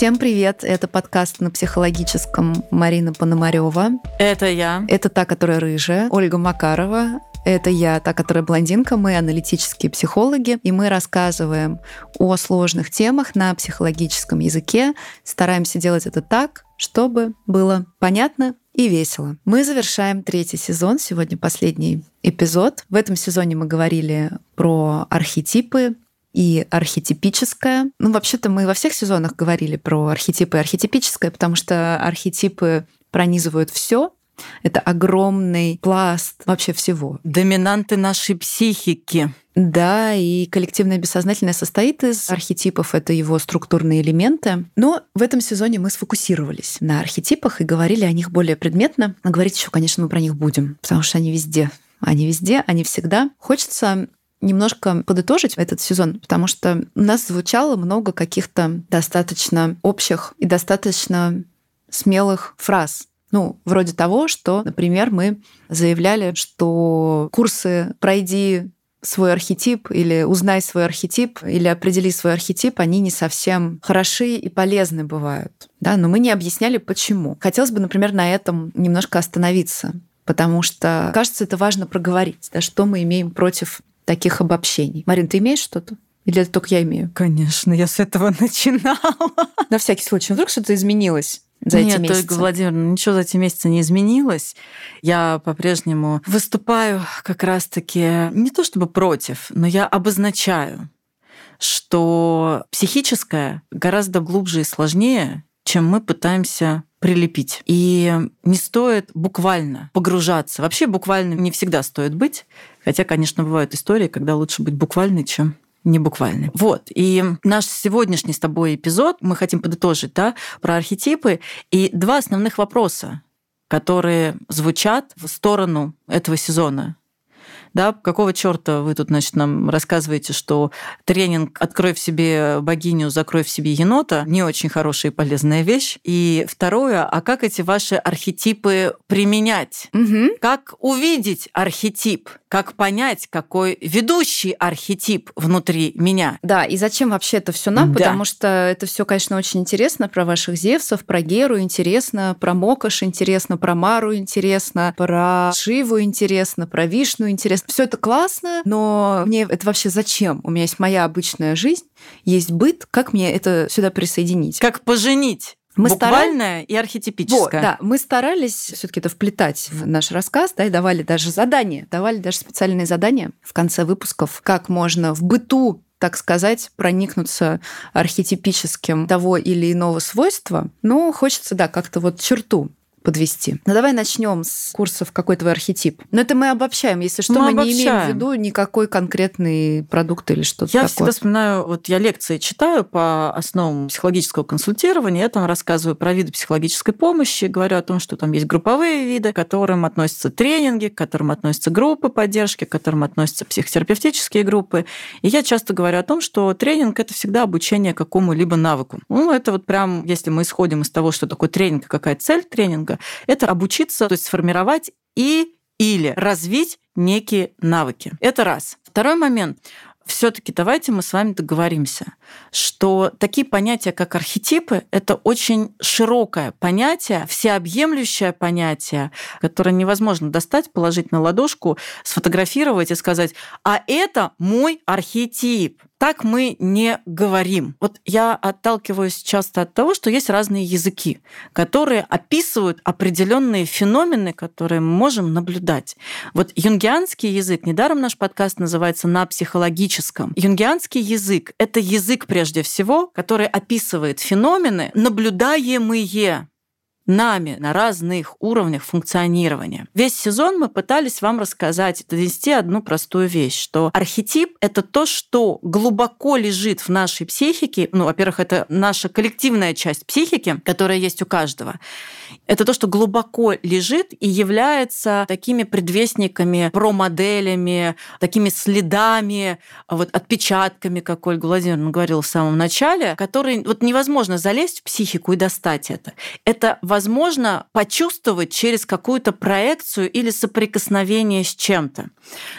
Всем привет! Это подкаст на психологическом Марина Пономарева. Это я. Это та, которая рыжая, Ольга Макарова. Это я, та, которая блондинка. Мы аналитические психологи, и мы рассказываем о сложных темах на психологическом языке. Стараемся делать это так, чтобы было понятно и весело. Мы завершаем третий сезон, сегодня последний эпизод. В этом сезоне мы говорили про архетипы, и архетипическое. Ну, вообще-то мы во всех сезонах говорили про архетипы и архетипическое, потому что архетипы пронизывают все, это огромный пласт вообще всего. Доминанты нашей психики. Да, и коллективное бессознательное состоит из архетипов, это его структурные элементы. Но в этом сезоне мы сфокусировались на архетипах и говорили о них более предметно. Но говорить еще, конечно, мы про них будем, потому что они везде. Они везде, они всегда. Хочется немножко подытожить этот сезон, потому что у нас звучало много каких-то достаточно общих и достаточно смелых фраз. Ну, вроде того, что, например, мы заявляли, что курсы «Пройди свой архетип» или «Узнай свой архетип» или «Определи свой архетип», они не совсем хороши и полезны бывают. Да? Но мы не объясняли, почему. Хотелось бы, например, на этом немножко остановиться, потому что, кажется, это важно проговорить, да, что мы имеем против таких обобщений. Марин, ты имеешь что-то? Или это только я имею? Конечно, я с этого начинала. На всякий случай, вдруг что-то изменилось? за Нет, эти месяцы? Ольга Владимировна, ничего за эти месяцы не изменилось. Я по-прежнему выступаю как раз-таки не то чтобы против, но я обозначаю, что психическое гораздо глубже и сложнее, чем мы пытаемся прилепить. И не стоит буквально погружаться. Вообще буквально не всегда стоит быть. Хотя, конечно, бывают истории, когда лучше быть буквальной, чем не буквально. Вот. И наш сегодняшний с тобой эпизод мы хотим подытожить да, про архетипы. И два основных вопроса, которые звучат в сторону этого сезона да, какого черта вы тут, значит, нам рассказываете, что тренинг «Открой в себе богиню, закрой в себе енота» не очень хорошая и полезная вещь. И второе, а как эти ваши архетипы применять? Угу. Как увидеть архетип? Как понять, какой ведущий архетип внутри меня? Да, и зачем вообще это все нам? Да. Потому что это все, конечно, очень интересно про ваших Зевсов, про Геру интересно, про Мокош интересно, про Мару интересно, про Шиву интересно, про Вишну интересно все это классно, но мне это вообще зачем? У меня есть моя обычная жизнь, есть быт, как мне это сюда присоединить? Как поженить? Мы Буквальное старались... и архетипическое. Вот, да, мы старались все-таки это вплетать в наш рассказ, да, и давали даже задания, давали даже специальные задания в конце выпусков, как можно в быту так сказать, проникнуться архетипическим того или иного свойства, но хочется, да, как-то вот черту подвести. Ну давай начнем с курсов «Какой твой архетип?». Но это мы обобщаем. Если что, мы, мы не имеем в виду никакой конкретный продукт или что-то Я такое. всегда вспоминаю, вот я лекции читаю по основам психологического консультирования, я там рассказываю про виды психологической помощи, говорю о том, что там есть групповые виды, к которым относятся тренинги, к которым относятся группы поддержки, к которым относятся психотерапевтические группы. И я часто говорю о том, что тренинг – это всегда обучение какому-либо навыку. Ну, это вот прям, если мы исходим из того, что такое тренинг, какая цель тренинга, тренинга. Это обучиться, то есть сформировать и или развить некие навыки. Это раз. Второй момент все-таки давайте мы с вами договоримся, что такие понятия, как архетипы, это очень широкое понятие, всеобъемлющее понятие, которое невозможно достать, положить на ладошку, сфотографировать и сказать, а это мой архетип. Так мы не говорим. Вот я отталкиваюсь часто от того, что есть разные языки, которые описывают определенные феномены, которые мы можем наблюдать. Вот юнгианский язык, недаром наш подкаст называется «На психологическом». Юнгианский язык — это язык прежде всего, который описывает феномены, наблюдаемые нами на разных уровнях функционирования. Весь сезон мы пытались вам рассказать, донести одну простую вещь, что архетип — это то, что глубоко лежит в нашей психике. Ну, во-первых, это наша коллективная часть психики, которая есть у каждого. Это то, что глубоко лежит и является такими предвестниками, промоделями, такими следами, вот отпечатками, как Ольга Владимировна говорила в самом начале, которые вот невозможно залезть в психику и достать это. Это возможно невозможно почувствовать через какую-то проекцию или соприкосновение с чем-то.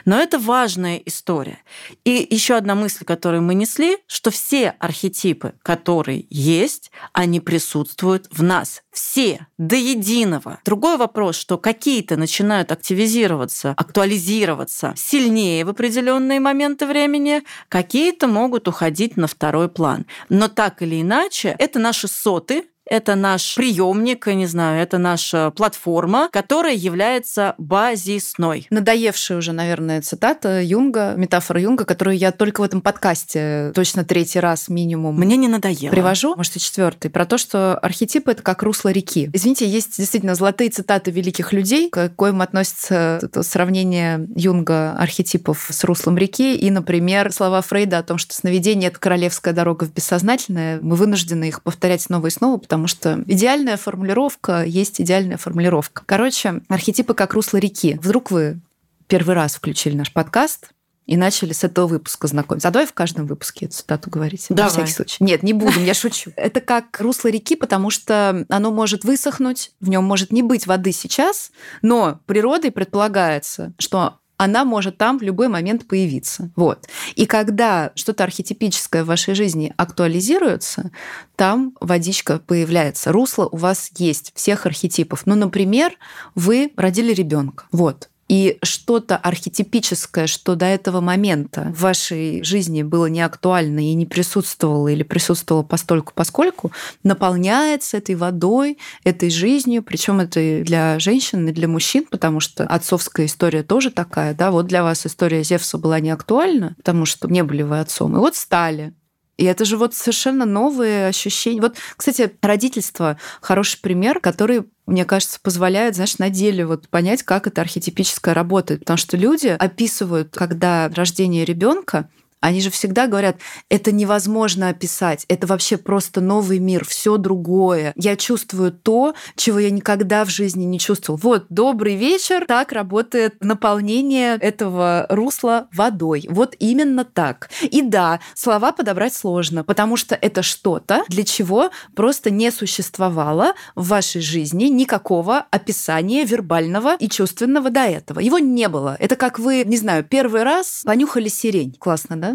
Но это важная история. И еще одна мысль, которую мы несли, что все архетипы, которые есть, они присутствуют в нас. Все, до единого. Другой вопрос, что какие-то начинают активизироваться, актуализироваться сильнее в определенные моменты времени, какие-то могут уходить на второй план. Но так или иначе, это наши соты, это наш приемник, не знаю, это наша платформа, которая является базисной. Надоевшая уже, наверное, цитата Юнга, метафора Юнга, которую я только в этом подкасте точно третий раз минимум Мне не надоело. привожу, может, и четвертый, про то, что архетипы — это как русло реки. Извините, есть действительно золотые цитаты великих людей, к коим относится это сравнение Юнга архетипов с руслом реки, и, например, слова Фрейда о том, что сновидение — это королевская дорога в бессознательное, мы вынуждены их повторять снова и снова, потому потому что идеальная формулировка есть идеальная формулировка. Короче, архетипы как русло реки. Вдруг вы первый раз включили наш подкаст, и начали с этого выпуска знакомиться. А давай в каждом выпуске эту цитату говорить. Давай. На всякий случай. Нет, не будем, я шучу. Это как русло реки, потому что оно может высохнуть, в нем может не быть воды сейчас, но природой предполагается, что она может там в любой момент появиться. Вот. И когда что-то архетипическое в вашей жизни актуализируется, там водичка появляется. Русло у вас есть всех архетипов. Ну, например, вы родили ребенка. Вот и что-то архетипическое, что до этого момента в вашей жизни было не актуально и не присутствовало или присутствовало постольку поскольку, наполняется этой водой, этой жизнью, причем это для женщин и для мужчин, потому что отцовская история тоже такая, да, вот для вас история Зевса была не актуальна, потому что не были вы отцом, и вот стали. И это же вот совершенно новые ощущения. Вот, кстати, родительство — хороший пример, который мне кажется, позволяет, знаешь, на деле вот понять, как это архетипическое работает. Потому что люди описывают, когда рождение ребенка, они же всегда говорят, это невозможно описать, это вообще просто новый мир, все другое. Я чувствую то, чего я никогда в жизни не чувствовал. Вот, добрый вечер, так работает наполнение этого русла водой. Вот именно так. И да, слова подобрать сложно, потому что это что-то, для чего просто не существовало в вашей жизни никакого описания вербального и чувственного до этого. Его не было. Это как вы, не знаю, первый раз понюхали сирень. Классно, да?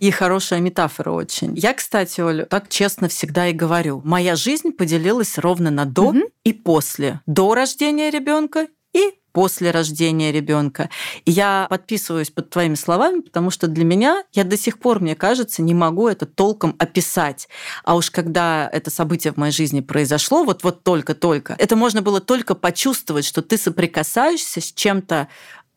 И хорошая метафора очень. Я, кстати, Оля, так честно всегда и говорю. Моя жизнь поделилась ровно на до угу. и после. До рождения ребенка и после рождения ребенка. И я подписываюсь под твоими словами, потому что для меня, я до сих пор, мне кажется, не могу это толком описать. А уж когда это событие в моей жизни произошло, вот, вот только-только, это можно было только почувствовать, что ты соприкасаешься с чем-то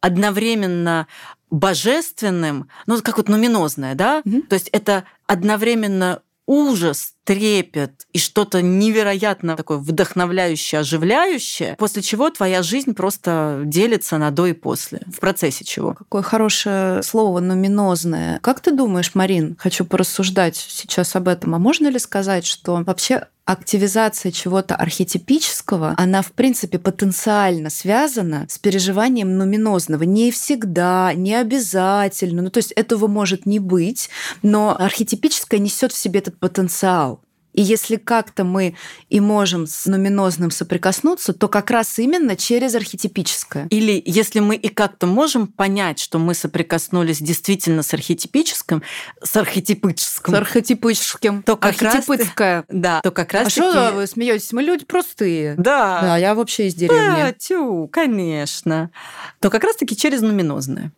одновременно божественным, ну, как вот нуминозное, да? Mm-hmm. То есть это одновременно ужас, трепет и что-то невероятно такое вдохновляющее, оживляющее, после чего твоя жизнь просто делится на до и после. В процессе чего. Какое хорошее слово нуминозное. Как ты думаешь, Марин, хочу порассуждать сейчас об этом, а можно ли сказать, что вообще активизация чего-то архетипического, она, в принципе, потенциально связана с переживанием нуминозного. Не всегда, не обязательно. Ну, то есть этого может не быть, но архетипическое несет в себе этот потенциал. И если как-то мы и можем с нуминозным соприкоснуться, то как раз именно через архетипическое. Или если мы и как-то можем понять, что мы соприкоснулись действительно с архетипическим, с архетипическим, с архетипическим, то как архетипическое. Раз, да, то как раз. А что вы смеетесь? Мы люди простые. Да. Да, я вообще из деревни. Да, тю, конечно. То как раз-таки через нуминозное.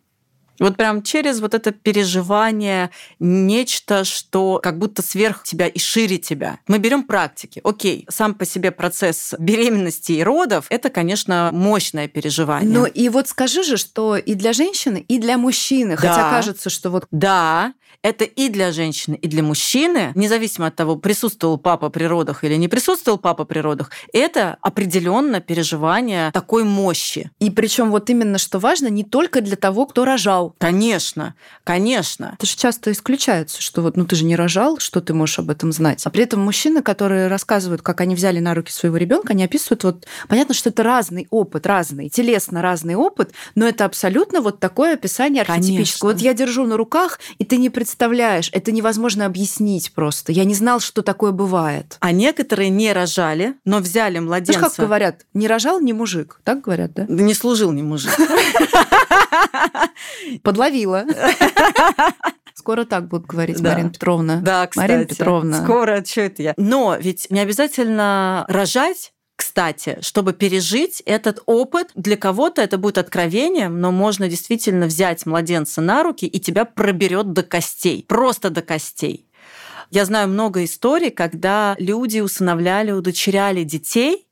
Вот прям через вот это переживание нечто, что как будто сверх тебя и шире тебя. Мы берем практики. Окей, сам по себе процесс беременности и родов это, конечно, мощное переживание. Ну и вот скажи же, что и для женщины, и для мужчины, да. хотя кажется, что вот да, это и для женщины, и для мужчины, независимо от того, присутствовал папа при родах или не присутствовал папа при родах, это определенно переживание такой мощи. И причем вот именно что важно, не только для того, кто рожал рожал. Конечно, конечно. Это же часто исключается, что вот, ну ты же не рожал, что ты можешь об этом знать. А при этом мужчины, которые рассказывают, как они взяли на руки своего ребенка, они описывают вот, понятно, что это разный опыт, разный, телесно разный опыт, но это абсолютно вот такое описание архетипическое. Вот я держу на руках, и ты не представляешь, это невозможно объяснить просто. Я не знал, что такое бывает. А некоторые не рожали, но взяли младенца. Знаешь, как говорят, не рожал не мужик, так говорят, да? Да не служил не мужик. Подловила. Скоро так будут говорить, Да. Марина Петровна. Да, кстати. Марина Петровна. Скоро, что это я? Но ведь не обязательно рожать, кстати, чтобы пережить этот опыт. Для кого-то это будет откровением, но можно действительно взять младенца на руки, и тебя проберет до костей. Просто до костей. Я знаю много историй, когда люди усыновляли, удочеряли детей,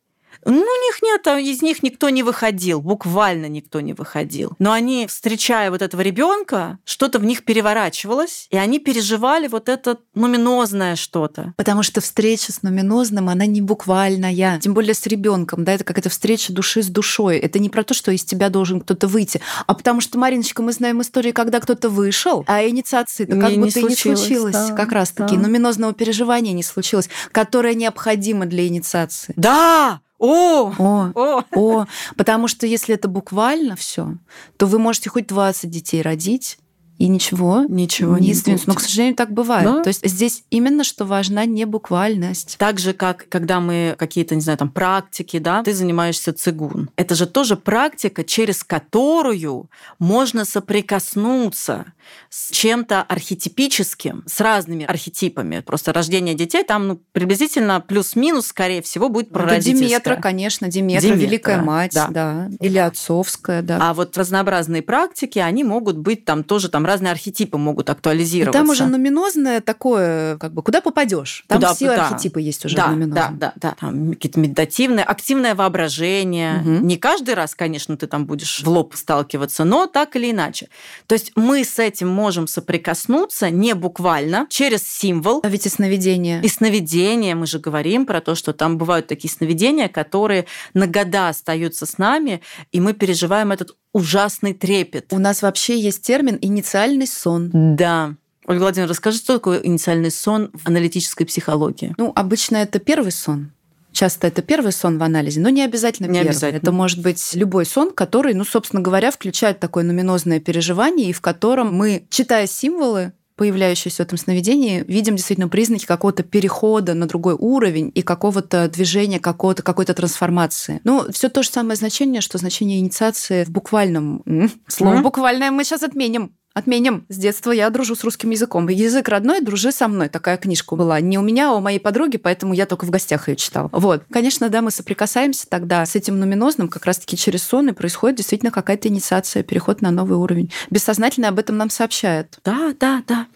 ну, у них нет, а из них никто не выходил, буквально никто не выходил. Но они, встречая вот этого ребенка, что-то в них переворачивалось, и они переживали вот это нуминозное что-то. Потому что встреча с нуминозным, она не буквальная. Тем более с ребенком, да, это какая-то встреча души с душой. Это не про то, что из тебя должен кто-то выйти, а потому что, Мариночка, мы знаем истории, когда кто-то вышел, а инициации-то как Не- не будто и не случилось, случилось. да, как раз-таки. да. Нуминозного переживания не случилось, которое необходимо для инициации. Да! О! О, О! О, потому что если это буквально все, то вы можете хоть 20 детей родить, и ничего, Ничего не не сдвинется. Но, к сожалению, так бывает. Да. То есть здесь именно что важна не буквальность. Так же, как когда мы какие-то, не знаю, там практики, да, ты занимаешься цигун. Это же тоже практика, через которую можно соприкоснуться с чем-то архетипическим, с разными архетипами. Просто рождение детей там ну, приблизительно плюс-минус, скорее всего, будет Это прародительское. Диметра, конечно, Диметра, Диметра, Великая Мать, да. да. Или отцовская, да. А вот разнообразные практики, они могут быть там тоже, там разные архетипы могут актуализироваться. там уже нуминозное такое, как бы, куда попадешь. Там Куда- все да. архетипы есть уже да, в нуминозном. Да, да, да. Там какие-то медитативные, активное воображение. Мгм. Не каждый раз, конечно, ты там будешь в лоб сталкиваться, но так или иначе. То есть мы с этим можем соприкоснуться не буквально, через символ. А ведь и сновидение. И сновидения, мы же говорим про то, что там бывают такие сновидения, которые на года остаются с нами, и мы переживаем этот ужасный трепет. У нас вообще есть термин «инициальный сон». Да. Ольга Владимировна, расскажи, что такое инициальный сон в аналитической психологии? Ну, обычно это первый сон. Часто это первый сон в анализе, но не обязательно Не первый. обязательно. Это может быть любой сон, который, ну, собственно говоря, включает такое нуминозное переживание, и в котором мы, читая символы, появляющиеся в этом сновидении, видим действительно признаки какого-то перехода на другой уровень и какого-то движения, какого-то, какой-то трансформации. Ну, все то же самое значение, что значение инициации в буквальном... Слово буквальное мы сейчас отменим. Отменим. С детства я дружу с русским языком. Язык родной, дружи со мной. Такая книжка была. Не у меня, а у моей подруги, поэтому я только в гостях ее читала. Вот. Конечно, да, мы соприкасаемся тогда с этим нуминозным, как раз-таки через сон, и происходит действительно какая-то инициация, переход на новый уровень. Бессознательно об этом нам сообщает. Да, да, да.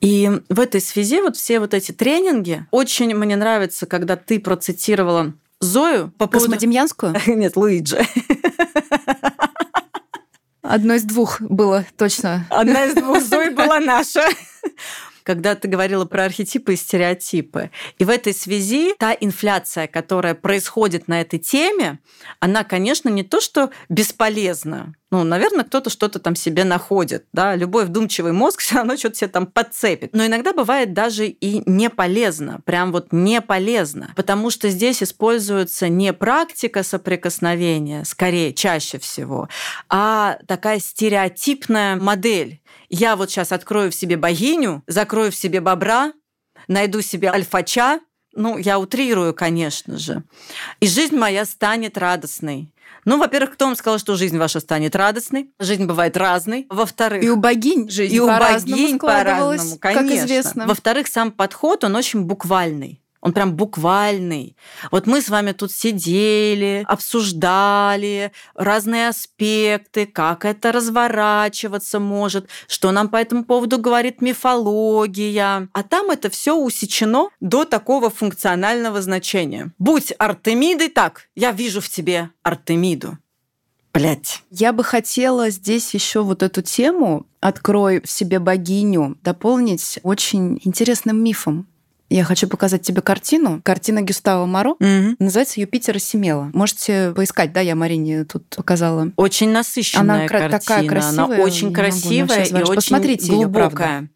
И в этой связи вот все вот эти тренинги, очень мне нравится, когда ты процитировала Зою по поводу... Космодемьянскую? Нет, Луиджи. Одно из двух было точно. Одна из двух Зои была наша. Когда ты говорила про архетипы и стереотипы. И в этой связи та инфляция, которая происходит на этой теме, она, конечно, не то, что бесполезна. Ну, наверное, кто-то что-то там себе находит. Да? Любой вдумчивый мозг все равно что-то себе там подцепит. Но иногда бывает даже и не полезно. Прям вот не полезно. Потому что здесь используется не практика соприкосновения, скорее, чаще всего, а такая стереотипная модель. Я вот сейчас открою в себе богиню, закрою в себе бобра, найду себе альфача, ну, я утрирую, конечно же. И жизнь моя станет радостной. Ну, во-первых, кто вам сказал, что жизнь ваша станет радостной? Жизнь бывает разной. Во-вторых, И у богинь жизнь и у по-разному богинь складывалась, по-разному, конечно. как известно. Во-вторых, сам подход, он очень буквальный. Он прям буквальный. Вот мы с вами тут сидели, обсуждали разные аспекты, как это разворачиваться может, что нам по этому поводу говорит мифология. А там это все усечено до такого функционального значения. Будь Артемидой, так, я вижу в тебе Артемиду. Блять. Я бы хотела здесь еще вот эту тему «Открой в себе богиню» дополнить очень интересным мифом. Я хочу показать тебе картину. Картина Гюстава Маро. Мгм. Называется «Юпитер и Семела». Можете поискать, да, я Марине тут показала. Очень насыщенная Она картина. такая красивая, Она очень красивая и очень Посмотрите глубокая. правда.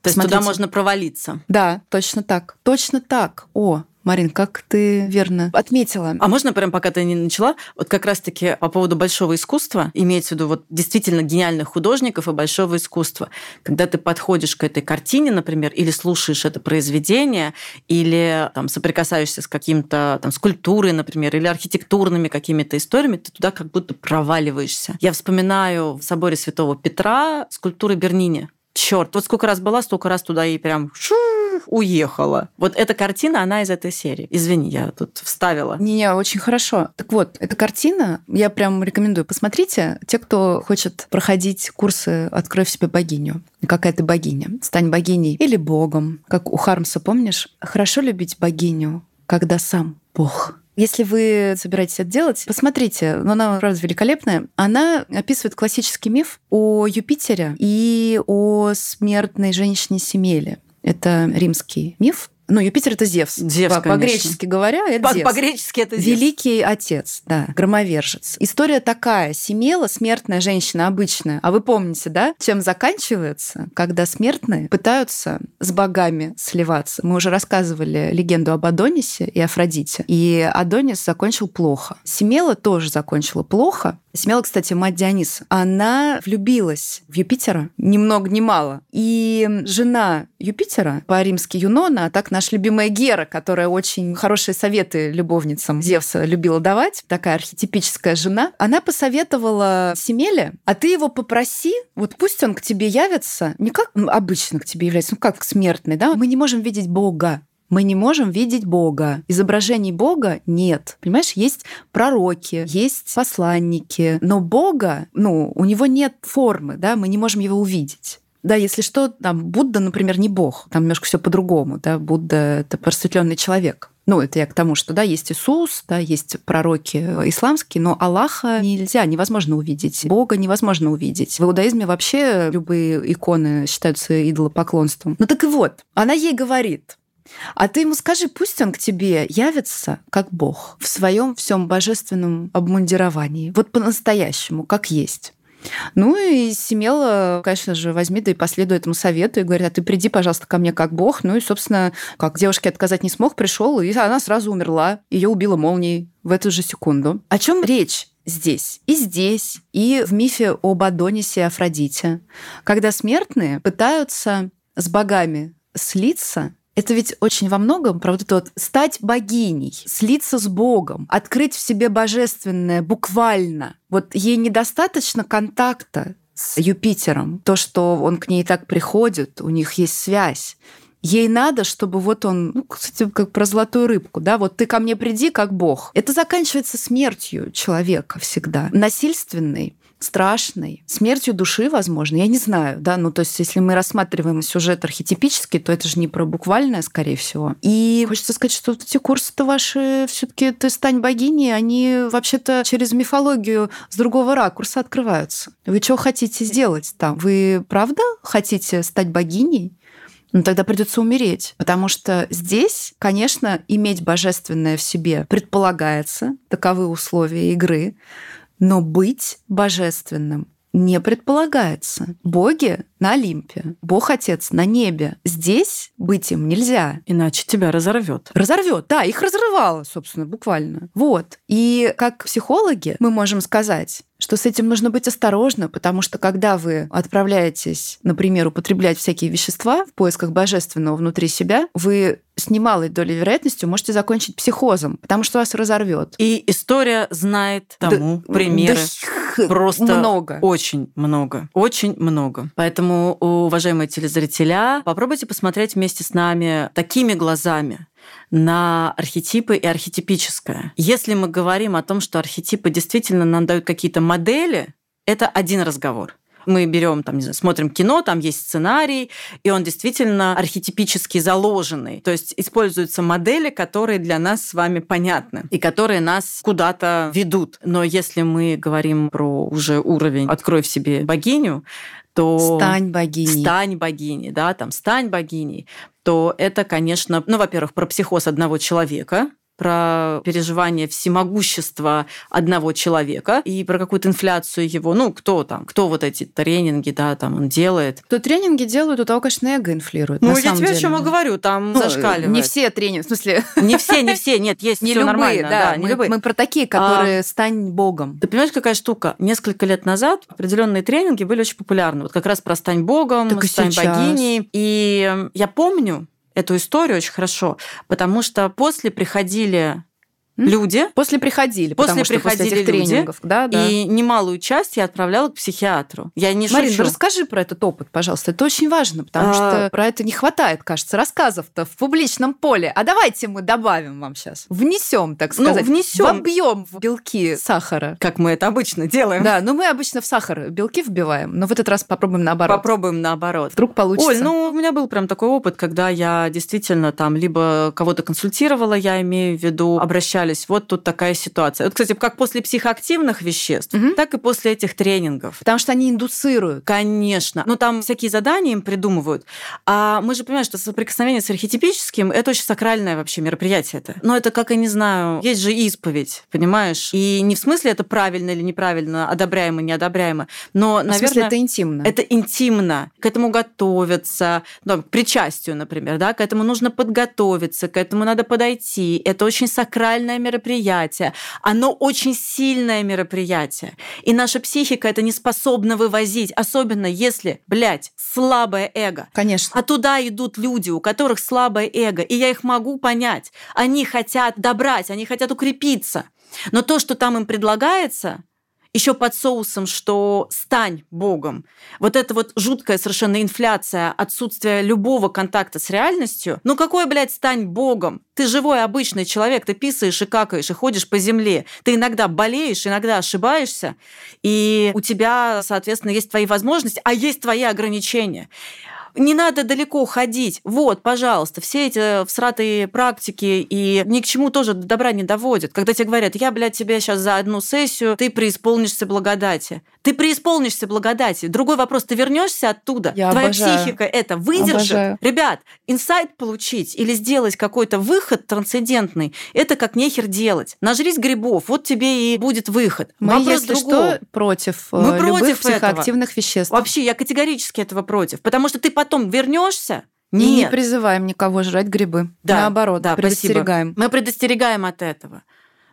То есть туда можно провалиться. Да, точно так. Точно так. О, Марин, как ты верно отметила. А можно прям, пока ты не начала, вот как раз-таки по поводу большого искусства, имеется в виду вот действительно гениальных художников и большого искусства. Когда ты подходишь к этой картине, например, или слушаешь это произведение, или там соприкасаешься с каким-то там скульптурой, например, или архитектурными какими-то историями, ты туда как будто проваливаешься. Я вспоминаю в соборе Святого Петра скульптуры Бернини. Черт, вот сколько раз была, столько раз туда и прям шу, уехала. Вот эта картина, она из этой серии. Извини, я тут вставила. Не-не, очень хорошо. Так вот, эта картина, я прям рекомендую. Посмотрите, те, кто хочет проходить курсы «Открой в себе богиню». Какая ты богиня? Стань богиней или богом. Как у Хармса, помнишь? Хорошо любить богиню, когда сам бог. Если вы собираетесь это делать, посмотрите, но она, правда, великолепная. Она описывает классический миф о Юпитере и о смертной женщине Семеле. Это римский миф. Ну, Юпитер — это Зевс. Зевс. По-гречески говоря, это По- Зевс. По-гречески это Зевс. Великий отец, да, громовержец. История такая. Семела, смертная женщина обычная. А вы помните, да, чем заканчивается, когда смертные пытаются с богами сливаться? Мы уже рассказывали легенду об Адонисе и Афродите. И Адонис закончил плохо. Семела тоже закончила плохо. Семела, кстати, мать Диониса. Она влюбилась в Юпитера ни много ни мало. И жена Юпитера, по-римски Юнона, а так наша любимая Гера, которая очень хорошие советы любовницам Зевса любила давать, такая архетипическая жена, она посоветовала Семеле, а ты его попроси, вот пусть он к тебе явится, не как м, обычно к тебе является, ну как смертный, да, мы не можем видеть Бога, мы не можем видеть Бога. Изображений Бога нет. Понимаешь, есть пророки, есть посланники, но Бога, ну, у него нет формы, да, мы не можем его увидеть. Да, если что, там Будда, например, не бог, там немножко все по-другому, да, Будда это просветленный человек. Ну, это я к тому, что, да, есть Иисус, да, есть пророки исламские, но Аллаха нельзя, невозможно увидеть. Бога невозможно увидеть. В иудаизме вообще любые иконы считаются идолопоклонством. Ну так и вот, она ей говорит, а ты ему скажи, пусть он к тебе явится как Бог в своем всем божественном обмундировании, вот по-настоящему, как есть. Ну и Семела, конечно же, возьми, да и последуй этому совету и говорит, а ты приди, пожалуйста, ко мне как бог. Ну и, собственно, как девушке отказать не смог, пришел, и она сразу умерла. Ее убила молнией в эту же секунду. О чем речь? Здесь и здесь, и в мифе об Адонисе и Афродите, когда смертные пытаются с богами слиться, это ведь очень во многом про вот это вот стать богиней, слиться с Богом, открыть в себе божественное буквально. Вот ей недостаточно контакта с Юпитером, то, что он к ней так приходит, у них есть связь. Ей надо, чтобы вот он, ну, кстати, как про золотую рыбку, да, вот ты ко мне приди как бог. Это заканчивается смертью человека всегда. Насильственной, страшной, смертью души, возможно, я не знаю, да, ну то есть если мы рассматриваем сюжет архетипический, то это же не про буквальное, скорее всего. И хочется сказать, что вот эти курсы-то ваши все таки «Ты стань богиней», они вообще-то через мифологию с другого ракурса открываются. Вы что хотите сделать там? Вы правда хотите стать богиней? ну тогда придется умереть. Потому что здесь, конечно, иметь божественное в себе предполагается, таковы условия игры, но быть божественным не предполагается. Боги на Олимпе, Бог-Отец на небе. Здесь быть им нельзя. Иначе тебя разорвет. Разорвет, да, их разрывало, собственно, буквально. Вот. И как психологи мы можем сказать, что с этим нужно быть осторожно, потому что когда вы отправляетесь, например, употреблять всякие вещества в поисках божественного внутри себя, вы с немалой долей вероятностью можете закончить психозом, потому что вас разорвет. И история знает тому Да- примеры. да Просто много. Очень много. Очень много. Поэтому, уважаемые телезрителя, попробуйте посмотреть вместе с нами такими глазами на архетипы и архетипическое. Если мы говорим о том, что архетипы действительно нам дают какие-то модели, это один разговор. Мы берем, там, не знаю, смотрим кино, там есть сценарий, и он действительно архетипически заложенный. То есть используются модели, которые для нас с вами понятны и которые нас куда-то ведут. Но если мы говорим про уже уровень «открой в себе богиню», то... Стань богиней. Стань богиней, да, там, стань богиней, то это, конечно, ну, во-первых, про психоз одного человека, про переживание всемогущества одного человека и про какую-то инфляцию его. Ну, кто там, кто вот эти тренинги, да, там он делает. Кто тренинги делают, у того, конечно, эго инфлирует. Ну, на я самом тебе деле. о чем и говорю, там Ну, зашкаливает. Не все тренинги, в смысле, Не все, не все, нет, есть не все любые, нормально, да. не мы, любые. мы про такие, которые стань богом. Ты понимаешь, какая штука? Несколько лет назад определенные тренинги были очень популярны. Вот как раз про стань богом, Так стань богиней. И я помню эту историю очень хорошо, потому что после приходили? Люди, После приходили, После потому что после приходили этих люди, тренингов, да, да. и немалую часть я отправляла к психиатру. Я не Марин, шучу. расскажи про этот опыт, пожалуйста. Это очень важно, потому А. что про это не хватает, кажется, рассказов-то в публичном поле. А давайте мы добавим вам сейчас. Внесем, так Ну, сказать. внесем. Вобьем в белки сахара. Как мы это обычно делаем. Да, но мы обычно в сахар белки вбиваем, но в этот раз попробуем наоборот. Попробуем наоборот. Вдруг получится. Оль, ну у меня был прям такой опыт, когда я действительно там либо кого-то консультировала, я имею в виду, обращались, вот тут такая ситуация. Вот, кстати, как после психоактивных веществ, Мгм. так и после этих тренингов. Потому что они индуцируют. Конечно. Ну, там всякие задания им придумывают. А мы же понимаем, что соприкосновение с архетипическим – это очень сакральное вообще мероприятие. Это. Но это, как я не знаю, есть же исповедь, понимаешь? И не в смысле это правильно или неправильно, одобряемо, неодобряемо, но, В смысле, наверное... это интимно. Это интимно. К этому готовиться. Ну, к причастию, например, да, к этому нужно подготовиться, к этому надо подойти. Это очень сакральное мероприятие. Оно очень сильное мероприятие. И наша психика это не способна вывозить, особенно если, блядь, слабое эго. Конечно. А туда идут люди, у которых слабое эго, и я их могу понять. Они хотят добрать, они хотят укрепиться. Но то, что там им предлагается, еще под соусом, что стань Богом. Вот эта вот жуткая совершенно инфляция, отсутствие любого контакта с реальностью. Ну какой, блядь, стань Богом? Ты живой обычный человек, ты писаешь и какаешь, и ходишь по земле. Ты иногда болеешь, иногда ошибаешься, и у тебя, соответственно, есть твои возможности, а есть твои ограничения. Не надо далеко ходить. Вот, пожалуйста, все эти всратые практики и ни к чему тоже добра не доводят. Когда тебе говорят, я, блядь, тебе сейчас за одну сессию, ты преисполнишься благодати. Ты преисполнишься благодати. Другой вопрос, ты вернешься оттуда? Я Твоя обожаю. психика это выдержит? Обожаю. Ребят, инсайт получить или сделать какой-то выход трансцендентный, это как нехер делать. Нажрись грибов, вот тебе и будет выход. Мы, Вопрос если другой. что, против Мы э, против любых этого. психоактивных веществ. Вообще, я категорически этого против. Потому что ты потом вернешься. И не Нет. призываем никого жрать грибы. Да, Наоборот, да, предостерегаем. спасибо. Мы предостерегаем от этого.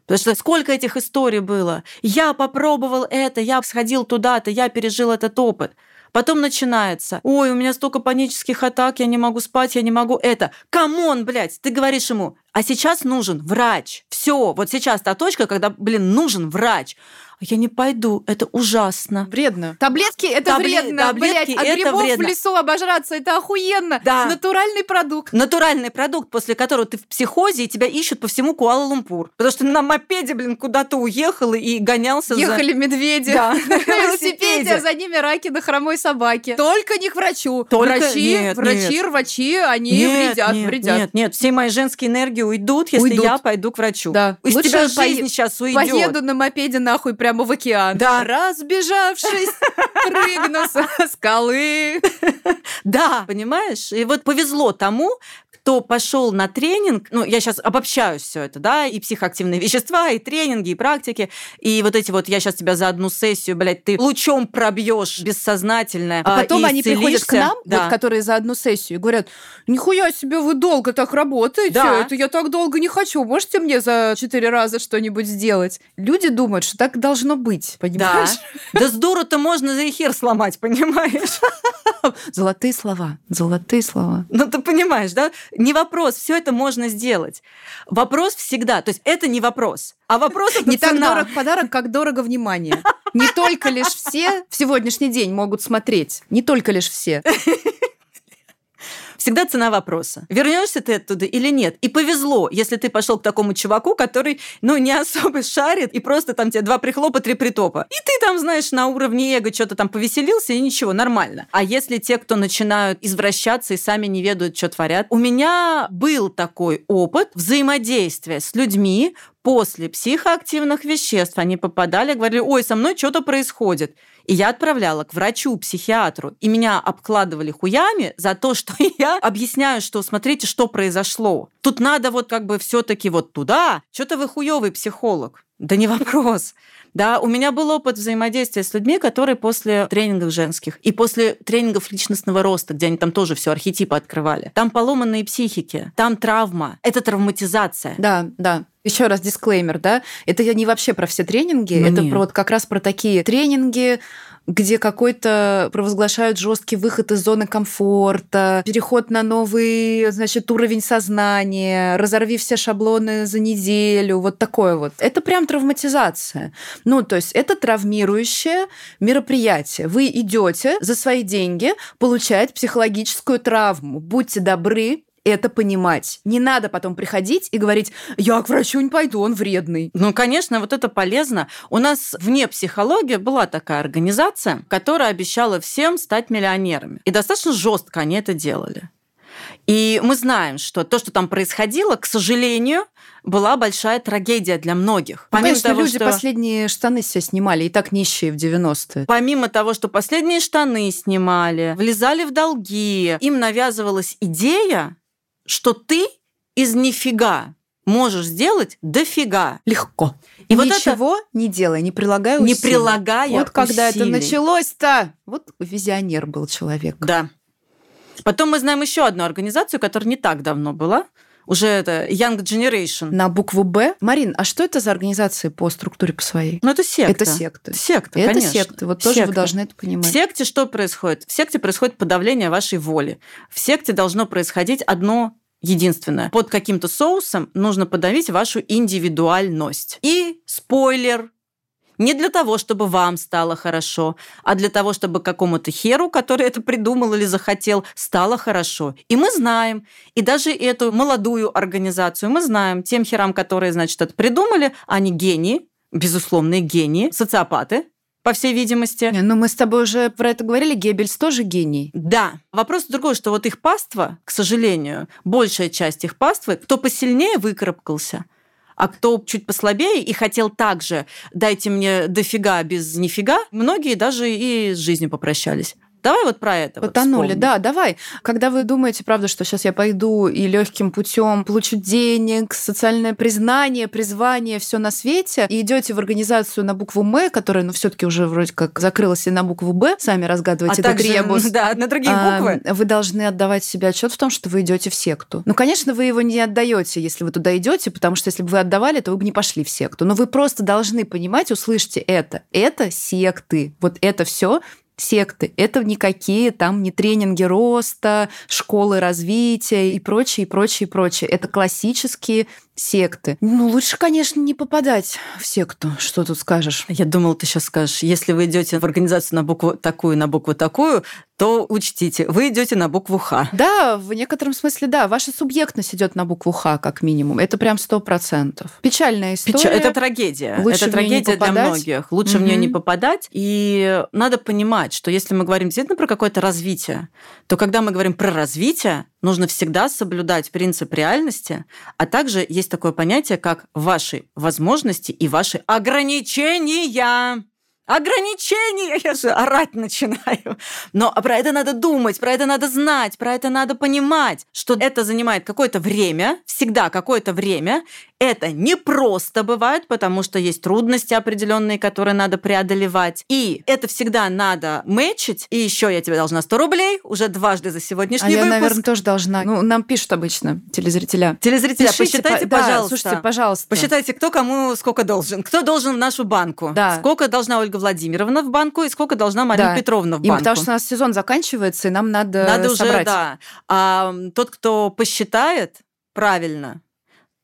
Потому что сколько этих историй было. Я попробовал это, я сходил туда-то, я пережил этот опыт. Потом начинается. Ой, у меня столько панических атак, я не могу спать, я не могу это. Come on, блядь, ты говоришь ему, а сейчас нужен врач. Все, вот сейчас та точка, когда, блин, нужен врач. Я не пойду, это ужасно. Вредно. Таблетки это Табле- вредно, таблетки блядь. Это грибов вредно. в лесу обожраться это охуенно. Да. Натуральный продукт. Натуральный продукт, после которого ты в психозе, и тебя ищут по всему Куала-Лумпур. Потому что на мопеде, блин, куда-то уехал и гонялся за... Ехали медведи Да, на велосипеде, а за ними раки на хромой собаке. Только не к врачу. Только- Врачи, нет, врачи, нет. рвачи, они Нет, вредят, нет, вредят. Нет, нет, все мои женские энергии уйдут, если Уйдут. я пойду к врачу. Да. Из Лучше тебя жизнь сейчас уйдет. Поеду на мопеде нахуй прямо в океан. Да. Разбежавшись, прыгну со скалы. Да, понимаешь? И вот повезло тому, кто пошел на тренинг, ну, я сейчас обобщаю все это, да, и психоактивные вещества, и тренинги, и практики, и вот эти вот, я сейчас тебя за одну сессию, блядь, ты лучом пробьешь бессознательное, А потом и они приходят к нам, да. вот, которые за одну сессию, и говорят, нихуя себе, вы долго так работаете, Да. это я так долго не хочу, можете мне за четыре раза что-нибудь сделать? Люди думают, что так должно быть, понимаешь? Да с дуру-то можно за эфир сломать, понимаешь? Золотые слова, золотые слова. Ну, ты понимаешь, да? Не вопрос, все это можно сделать. Вопрос всегда, то есть это не вопрос, а вопрос это Не так цена. дорог подарок, как дорого внимание. Не только лишь все в сегодняшний день могут смотреть. Не только лишь все. Всегда цена вопроса. Вернешься ты оттуда или нет? И повезло, если ты пошел к такому чуваку, который, ну, не особо шарит, и просто там тебе два прихлопа, три притопа. И ты там, знаешь, на уровне эго что-то там повеселился, и ничего, нормально. А если те, кто начинают извращаться и сами не ведают, что творят? У меня был такой опыт взаимодействия с людьми после психоактивных веществ. Они попадали, говорили, ой, со мной что-то происходит. И я отправляла к врачу, психиатру, и меня обкладывали хуями за то, что я объясняю, что смотрите, что произошло. Тут надо вот как бы все таки вот туда. Что-то вы хуёвый психолог. Да не вопрос. Да, у меня был опыт взаимодействия с людьми, которые после тренингов женских и после тренингов личностного роста, где они там тоже все архетипы открывали. Там поломанные психики, там травма, это травматизация. Да, да. Еще раз дисклеймер, да, это не вообще про все тренинги, ну, это про, вот как раз про такие тренинги, где какой-то провозглашают жесткий выход из зоны комфорта, переход на новый, значит, уровень сознания, разорви все шаблоны за неделю, вот такое вот. Это прям травматизация. Ну, то есть это травмирующее мероприятие. Вы идете за свои деньги получать психологическую травму. Будьте добры, это понимать. Не надо потом приходить и говорить, я к врачу не пойду, он вредный. Ну, конечно, вот это полезно. У нас вне психологии была такая организация, которая обещала всем стать миллионерами. И достаточно жестко они это делали. И мы знаем, что то, что там происходило, к сожалению, была большая трагедия для многих. Помимо Конечно, того, люди что... последние штаны все снимали, и так нищие в 90-е. Помимо того, что последние штаны снимали, влезали в долги, им навязывалась идея, что ты из нифига можешь сделать дофига. Легко. И Ничего вот это... не делая, не прилагая усилий. Не прилагая Вот когда это началось-то, вот визионер был человек. Да. Потом мы знаем еще одну организацию, которая не так давно была, уже это Young Generation. На букву Б. Марин, а что это за организации по структуре по своей? Ну, это секта. Это секта. Секта, это конечно. секта. Вот тоже секта. вы должны это понимать. В секте что происходит? В секте происходит подавление вашей воли. В секте должно происходить одно единственное. Под каким-то соусом нужно подавить вашу индивидуальность. И спойлер, не для того, чтобы вам стало хорошо, а для того, чтобы какому-то херу, который это придумал или захотел, стало хорошо. И мы знаем, и даже эту молодую организацию мы знаем, тем херам, которые, значит, это придумали, они гении, безусловные гении, социопаты, по всей видимости. Не, ну мы с тобой уже про это говорили, Геббельс тоже гений. Да. Вопрос другой, что вот их паства, к сожалению, большая часть их паствы, кто посильнее выкарабкался, а кто чуть послабее и хотел также дайте мне дофига без нифига, многие даже и с жизнью попрощались. Давай вот про это. Потонули, вот да, давай. Когда вы думаете, правда, что сейчас я пойду и легким путем получу денег, социальное признание, призвание, все на свете, и идете в организацию на букву М, которая, ну, все-таки уже вроде как закрылась и на букву Б, сами разгадываете а этот также, ребус. Да, на другие буквы. А, вы должны отдавать себе отчет в том, что вы идете в секту. Ну, конечно, вы его не отдаете, если вы туда идете, потому что если бы вы отдавали, то вы бы не пошли в секту. Но вы просто должны понимать, услышьте это. Это секты. Вот это все секты. Это никакие там не тренинги роста, школы развития и прочее, и прочее, и прочее. Это классические секты. Ну, лучше, конечно, не попадать в секту. Что тут скажешь? Я думала, ты сейчас скажешь, если вы идете в организацию на букву такую, на букву такую, то учтите, вы идете на букву Х. Да, в некотором смысле, да. Ваша субъектность идет на букву Х, как минимум. Это прям сто процентов. Печальная история. Печаль... Это трагедия. Лучше это трагедия для многих. Лучше угу. в нее не попадать. И надо понимать, что если мы говорим действительно про какое-то развитие, то когда мы говорим про развитие, нужно всегда соблюдать принцип реальности, а также есть такое понятие, как ваши возможности и ваши ограничения ограничения, я же орать начинаю. Но про это надо думать, про это надо знать, про это надо понимать, что это занимает какое-то время, всегда какое-то время, это не просто бывает, потому что есть трудности определенные, которые надо преодолевать. И это всегда надо мэчить. И еще я тебе должна 100 рублей уже дважды за сегодняшний а выпуск. я, наверное, тоже должна. Ну, нам пишут обычно телезрителя. Телезрителя, Пишите, посчитайте, по... пожалуйста. Да, слушайте, пожалуйста. Посчитайте, кто кому сколько должен. Кто должен в нашу банку. Да. Сколько должна Ольга Владимировна в банку и сколько должна Марина да. Петровна в банку. И потому что у нас сезон заканчивается, и нам надо Надо собрать. уже, да. А тот, кто посчитает правильно,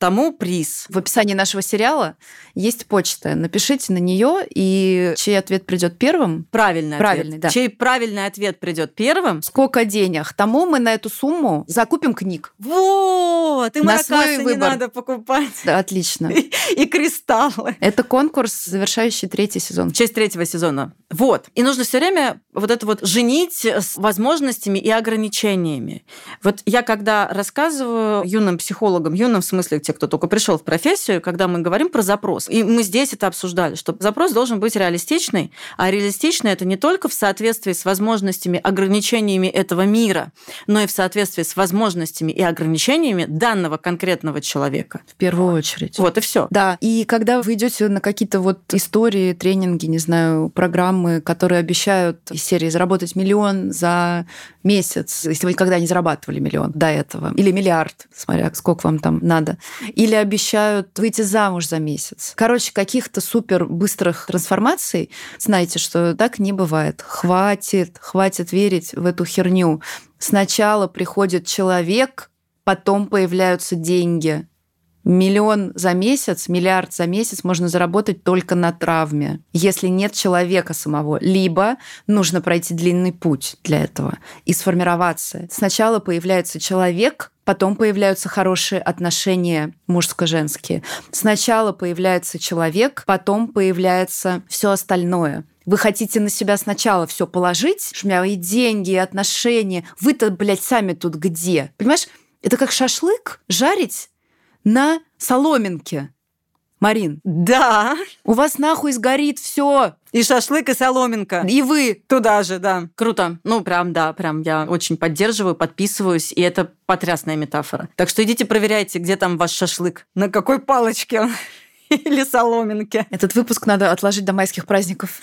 тому приз. В описании нашего сериала есть почта. Напишите на нее, и чей ответ придет первым? Правильный, правильный ответ. Да. Чей правильный ответ придет первым? Сколько денег? Тому мы на эту сумму закупим книг. Вот! И на свой выбор. не надо покупать. Да, отлично. И, и кристаллы. Это конкурс, завершающий третий сезон. В честь третьего сезона. Вот. И нужно все время вот это вот женить с возможностями и ограничениями. Вот я когда рассказываю юным психологам, юным в смысле те, кто только пришел в профессию, когда мы говорим про запрос, и мы здесь это обсуждали, что запрос должен быть реалистичный, а реалистичный это не только в соответствии с возможностями, ограничениями этого мира, но и в соответствии с возможностями и ограничениями данного конкретного человека. В первую очередь. Вот и все. Да. И когда вы идете на какие-то вот истории, тренинги, не знаю, программы, которые обещают из серии заработать миллион за месяц, если вы никогда не зарабатывали миллион до этого, или миллиард, смотря сколько вам там надо, или обещают выйти замуж за месяц. Короче, каких-то супер быстрых трансформаций, знаете, что так не бывает. Хватит, хватит верить в эту херню. Сначала приходит человек, потом появляются деньги. Миллион за месяц, миллиард за месяц можно заработать только на травме, если нет человека самого. Либо нужно пройти длинный путь для этого и сформироваться. Сначала появляется человек, потом появляются хорошие отношения мужско-женские. Сначала появляется человек, потом появляется все остальное. Вы хотите на себя сначала все положить, меня и деньги, и отношения. Вы-то, блядь, сами тут где? Понимаешь, это как шашлык жарить на соломинке. Марин. Да. У вас нахуй сгорит все. И шашлык, и соломинка. И вы. Туда же, да. Круто. Ну, прям, да, прям я очень поддерживаю, подписываюсь, и это потрясная метафора. Так что идите проверяйте, где там ваш шашлык. На какой палочке он или соломинке. Этот выпуск надо отложить до майских праздников.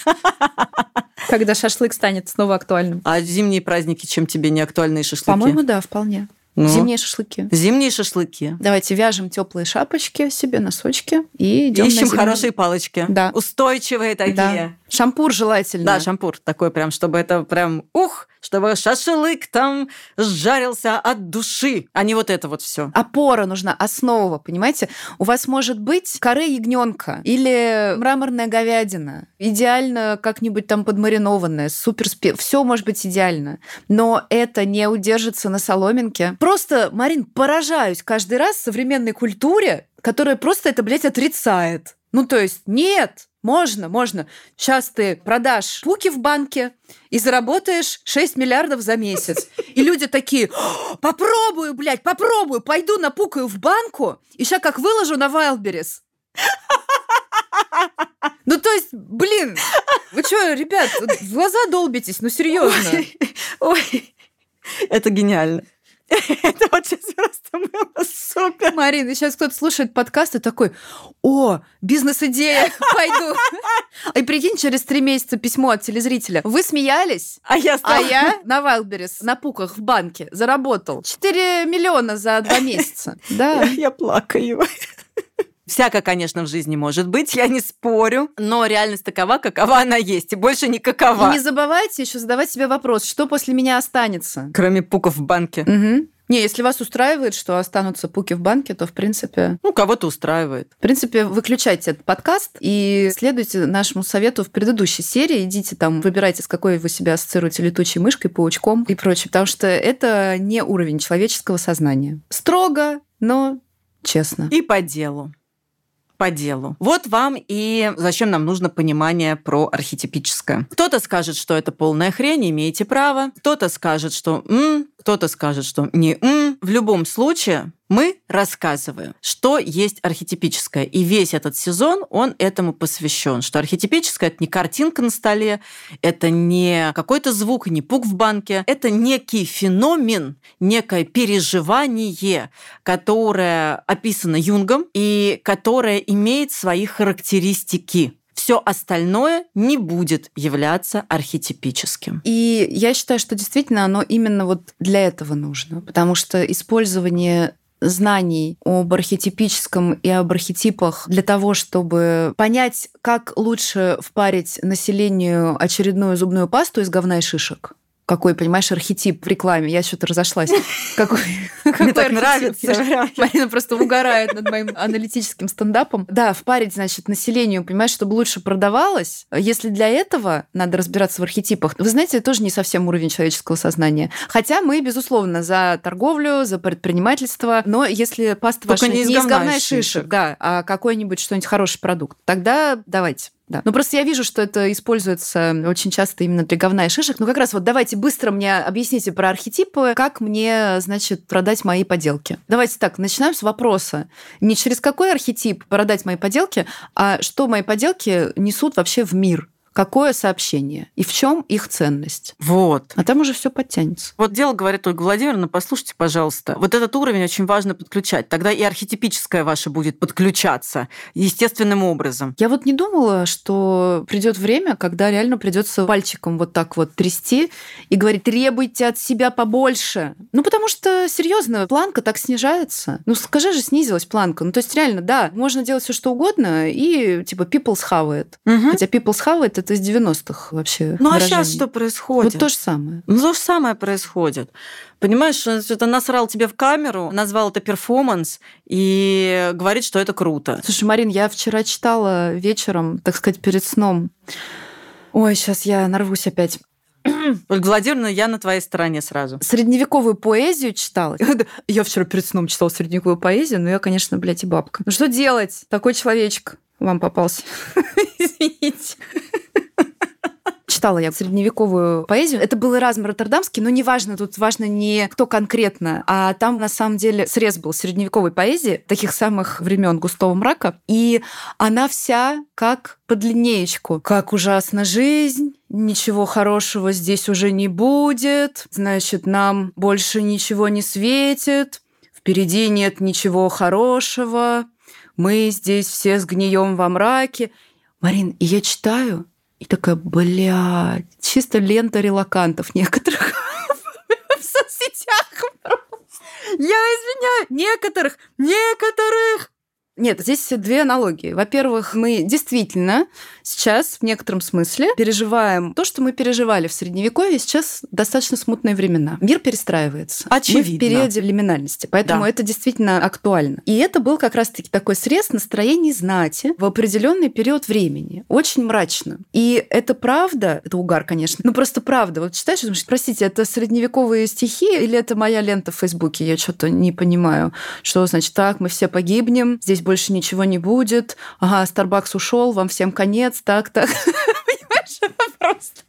Когда шашлык станет снова актуальным. А зимние праздники чем тебе не актуальные шашлыки? По-моему, да, вполне. Ну, Зимние шашлыки. Зимние шашлыки. Давайте вяжем теплые шапочки себе, носочки и идем Ищем хорошие палочки. Да. Устойчивые такие. Да. Шампур желательно. Да, шампур такой прям, чтобы это прям ух, чтобы шашлык там жарился от души, а не вот это вот все. Опора нужна, основа, понимаете? У вас может быть коры ягненка или мраморная говядина, идеально как-нибудь там подмаринованная, супер. Все может быть идеально, но это не удержится на соломинке. Просто, Марин, поражаюсь каждый раз современной культуре, которая просто это, блядь, отрицает. Ну, то есть, нет, можно, можно. Сейчас ты продашь пуки в банке и заработаешь 6 миллиардов за месяц. И люди такие, попробую, блядь, попробую, пойду напукаю в банку, и сейчас как выложу на Wildberries. Ну, то есть, блин, вы что, ребят, в глаза долбитесь, ну, серьезно. Ой, ой, это гениально. Это вот сейчас просто было супер. Марина, сейчас кто-то слушает подкаст и такой, о, бизнес-идея, пойду. И прикинь, через три месяца письмо от телезрителя. Вы смеялись, а я, стала... а я на Wildberries на пуках в банке заработал 4 миллиона за два месяца. Да. Я, плакаю. Всяко, конечно, в жизни может быть, я не спорю, но реальность такова, какова она есть, и больше не какова. И не забывайте еще задавать себе вопрос, что после меня останется. Кроме пуков в банке. Угу. Не, если вас устраивает, что останутся пуки в банке, то, в принципе... Ну, кого-то устраивает. В принципе, выключайте этот подкаст и следуйте нашему совету в предыдущей серии. Идите там, выбирайте, с какой вы себя ассоциируете летучей мышкой, паучком и прочее, потому что это не уровень человеческого сознания. Строго, но честно. И по делу по делу. Вот вам и зачем нам нужно понимание про архетипическое. Кто-то скажет, что это полная хрень, имеете право. Кто-то скажет, что м, кто-то скажет, что не м. В любом случае, мы рассказываем, что есть архетипическое. И весь этот сезон, он этому посвящен. Что архетипическое – это не картинка на столе, это не какой-то звук, не пук в банке. Это некий феномен, некое переживание, которое описано Юнгом и которое имеет свои характеристики все остальное не будет являться архетипическим. И я считаю, что действительно оно именно вот для этого нужно, потому что использование знаний об архетипическом и об архетипах для того, чтобы понять, как лучше впарить населению очередную зубную пасту из говна и шишек какой, понимаешь, архетип в рекламе. Я что-то разошлась. Какой, Мне так нравится. Марина просто угорает над моим аналитическим стендапом. Да, впарить, значит, населению, понимаешь, чтобы лучше продавалось. Если для этого надо разбираться в архетипах, вы знаете, это тоже не совсем уровень человеческого сознания. Хотя мы, безусловно, за торговлю, за предпринимательство, но если паста ваша не из говна и шишек, да, а какой-нибудь что-нибудь хороший продукт, тогда давайте. Да. Но просто я вижу, что это используется очень часто именно для говна и шишек. Ну, как раз вот давайте быстро мне объясните про архетипы, как мне, значит, продать мои поделки. Давайте так, начинаем с вопроса. Не через какой архетип продать мои поделки, а что мои поделки несут вообще в мир какое сообщение и в чем их ценность. Вот. А там уже все подтянется. Вот дело говорит Ольга Владимировна, послушайте, пожалуйста. Вот этот уровень очень важно подключать. Тогда и архетипическое ваше будет подключаться естественным образом. Я вот не думала, что придет время, когда реально придется пальчиком вот так вот трясти и говорить, требуйте от себя побольше. Ну, потому что, серьезно, планка так снижается. Ну, скажи же, снизилась планка. Ну, то есть, реально, да, можно делать все что угодно, и типа people's how it. Угу. Хотя people's how it это из 90-х вообще. Ну а сейчас что происходит? Вот то же самое. Ну то же самое происходит. Понимаешь, он что-то насрал тебе в камеру, назвал это перформанс и говорит, что это круто. Слушай, Марин, я вчера читала вечером, так сказать, перед сном. Ой, сейчас я нарвусь опять. Ольга Владимировна, я на твоей стороне сразу. Средневековую поэзию читала. Я вчера перед сном читала средневековую поэзию, но я, конечно, блядь, и бабка. Ну что делать? Такой человечек вам попался. Извините читала я средневековую поэзию. Это был Эразм Роттердамский, но неважно, тут важно не кто конкретно, а там на самом деле срез был средневековой поэзии, таких самых времен густого мрака, и она вся как по длиннеечку. Как ужасна жизнь, ничего хорошего здесь уже не будет, значит, нам больше ничего не светит, впереди нет ничего хорошего, мы здесь все сгнием во мраке. Марин, и я читаю, и такая, блядь, чисто лента релакантов некоторых в соцсетях. Я извиняю, некоторых, некоторых нет, здесь две аналогии. Во-первых, мы действительно сейчас в некотором смысле переживаем то, что мы переживали в Средневековье, сейчас достаточно смутные времена. Мир перестраивается. Очевидно. Мы в периоде лиминальности, поэтому да. это действительно актуально. И это был как раз-таки такой срез настроений знати в определенный период времени. Очень мрачно. И это правда, это угар, конечно, но просто правда. Вот читаешь, думаешь, простите, это средневековые стихи или это моя лента в Фейсбуке? Я что-то не понимаю. Что значит так, мы все погибнем, здесь здесь больше ничего не будет. Ага, Starbucks ушел, вам всем конец, так, так. Понимаешь, просто.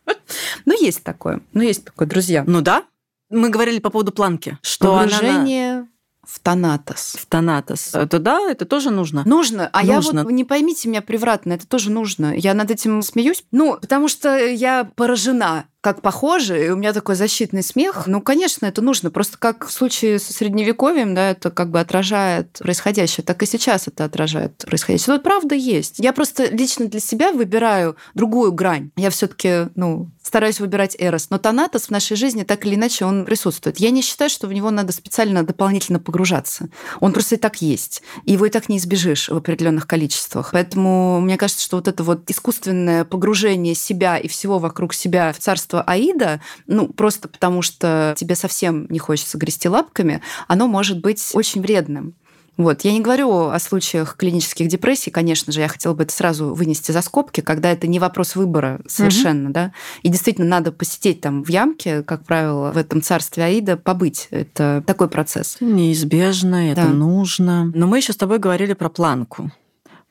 Ну, есть такое. Ну, есть такое, друзья. Ну да. Мы говорили по поводу планки, что Погружение она в Танатос. В Танатос. Это да, это тоже нужно. Нужно. А нужно. я вот, не поймите меня превратно, это тоже нужно. Я над этим смеюсь. Ну, потому что я поражена как похоже, и у меня такой защитный смех. Ну, конечно, это нужно. Просто как в случае со средневековьем, да, это как бы отражает происходящее, так и сейчас это отражает происходящее. Вот правда есть. Я просто лично для себя выбираю другую грань. Я все таки ну, стараюсь выбирать Эрос. Но Танатос в нашей жизни так или иначе он присутствует. Я не считаю, что в него надо специально дополнительно погружаться. Он просто и так есть. И его и так не избежишь в определенных количествах. Поэтому мне кажется, что вот это вот искусственное погружение себя и всего вокруг себя в царство творчество Аида, ну, просто потому что тебе совсем не хочется грести лапками, оно может быть очень вредным. Вот. Я не говорю о случаях клинических депрессий, конечно же, я хотела бы это сразу вынести за скобки, когда это не вопрос выбора совершенно, угу. да. И действительно надо посидеть там в ямке, как правило, в этом царстве Аида, побыть. Это такой процесс. Неизбежно, это да. нужно. Но мы еще с тобой говорили про планку.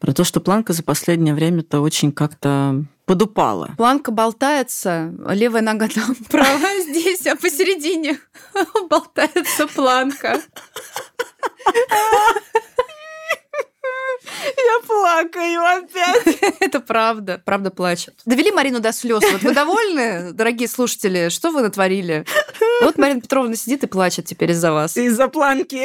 Про то, что планка за последнее время-то очень как-то подупала. Планка болтается, левая нога там, правая здесь, а посередине болтается планка. Я плакаю опять. Это правда, правда плачет. Довели Марину до слез. Вот вы довольны, дорогие слушатели? Что вы натворили? Вот Марина Петровна сидит и плачет теперь из-за вас. Из-за планки.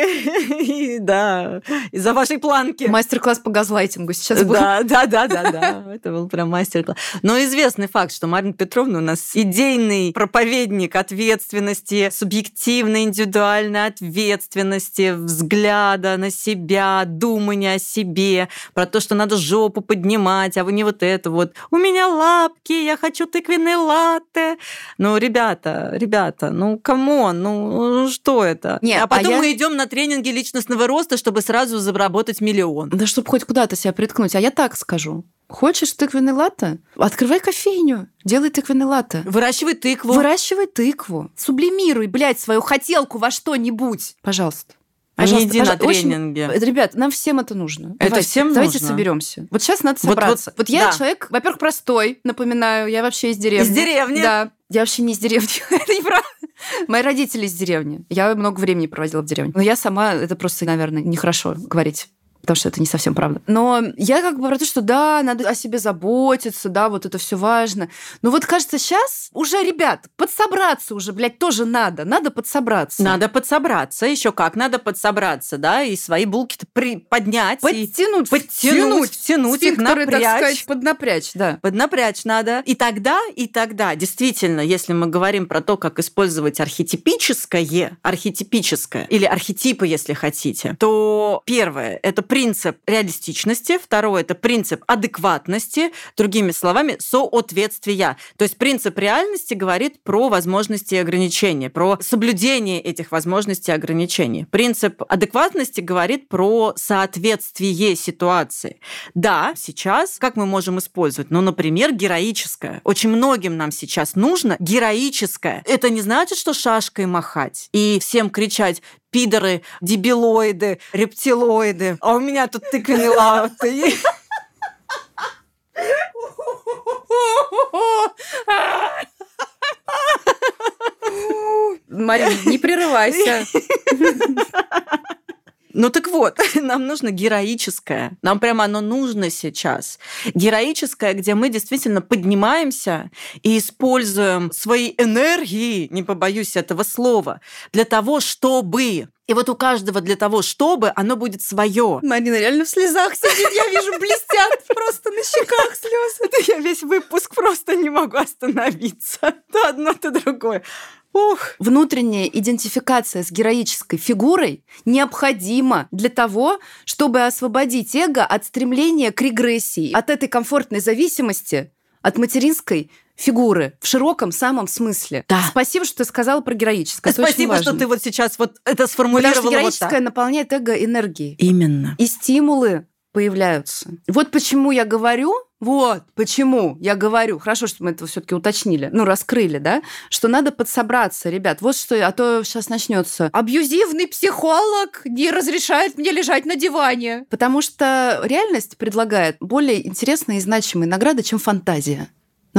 Да, из-за вашей планки. Мастер-класс по газлайтингу сейчас был. Да, да, да, да, да. Это был прям мастер-класс. Но известный факт, что Марина Петровна у нас идейный проповедник ответственности, субъективной, индивидуальной ответственности, взгляда на себя, думания о себе, про то, что надо жопу поднимать, а вы не вот это вот. У меня лапки, я хочу тыквенный латте. Ну, ребята, ребята, ну, come on, ну, что это? Нет, а, а потом а я... мы идем на тренинги личностного роста, чтобы сразу заработать миллион. Да чтобы хоть куда-то себя приткнуть. А я так скажу. Хочешь тыквенный латте? Открывай кофейню, делай тыквенный латте. Выращивай тыкву. Выращивай тыкву. Сублимируй, блядь, свою хотелку во что-нибудь. Пожалуйста. Пожалуйста, не иди на тренинге. Очень... Ребят, нам всем это нужно. Это давайте, всем давайте нужно. соберемся. Вот сейчас надо собраться. Вот, вот, вот я да. человек, во-первых, простой, напоминаю, я вообще из деревни. Из деревни? Да. Я вообще не из деревни. это неправда. Мои родители из деревни. Я много времени проводила в деревне. Но я сама, это просто, наверное, нехорошо говорить потому что это не совсем правда. Но я как бы про то, что да, надо о себе заботиться, да, вот это все важно. Но вот кажется, сейчас уже, ребят, подсобраться уже, блядь, тоже надо. Надо подсобраться. Надо подсобраться, еще как, надо подсобраться, да, и свои булки-то при... поднять. Подтянуть. И... Подтянуть. Втянуть их, напрячь. так сказать, поднапрячь, да. Поднапрячь надо. И тогда, и тогда, действительно, если мы говорим про то, как использовать архетипическое, архетипическое, или архетипы, если хотите, то первое, это принцип реалистичности, второе – это принцип адекватности, другими словами, соответствия. То есть принцип реальности говорит про возможности и ограничения, про соблюдение этих возможностей и ограничений. Принцип адекватности говорит про соответствие ситуации. Да, сейчас как мы можем использовать? Ну, например, героическое. Очень многим нам сейчас нужно героическое. Это не значит, что шашкой махать и всем кричать пидоры, дебилоиды, рептилоиды. А у меня тут тыквенный латте. Марина, не прерывайся. Ну так вот, нам нужно героическое. Нам прямо оно нужно сейчас. Героическое, где мы действительно поднимаемся и используем свои энергии, не побоюсь этого слова, для того, чтобы и вот у каждого для того, чтобы оно будет свое. Марина реально в слезах сидит, я вижу, блестят просто на щеках слезы. Я весь выпуск просто не могу остановиться. То одно, то другое. Ух. Внутренняя идентификация с героической фигурой необходима для того, чтобы освободить эго от стремления к регрессии, от этой комфортной зависимости от материнской фигуры в широком самом смысле. Да. Спасибо, что ты сказала про героическое. Это Спасибо, что ты вот сейчас вот это сформулировала. Потому что героическое вот так. наполняет эго энергией. Именно. И стимулы появляются. Вот почему я говорю, вот почему я говорю, хорошо, что мы это все-таки уточнили, ну, раскрыли, да, что надо подсобраться, ребят. Вот что, а то сейчас начнется. Абьюзивный психолог не разрешает мне лежать на диване. Потому что реальность предлагает более интересные и значимые награды, чем фантазия.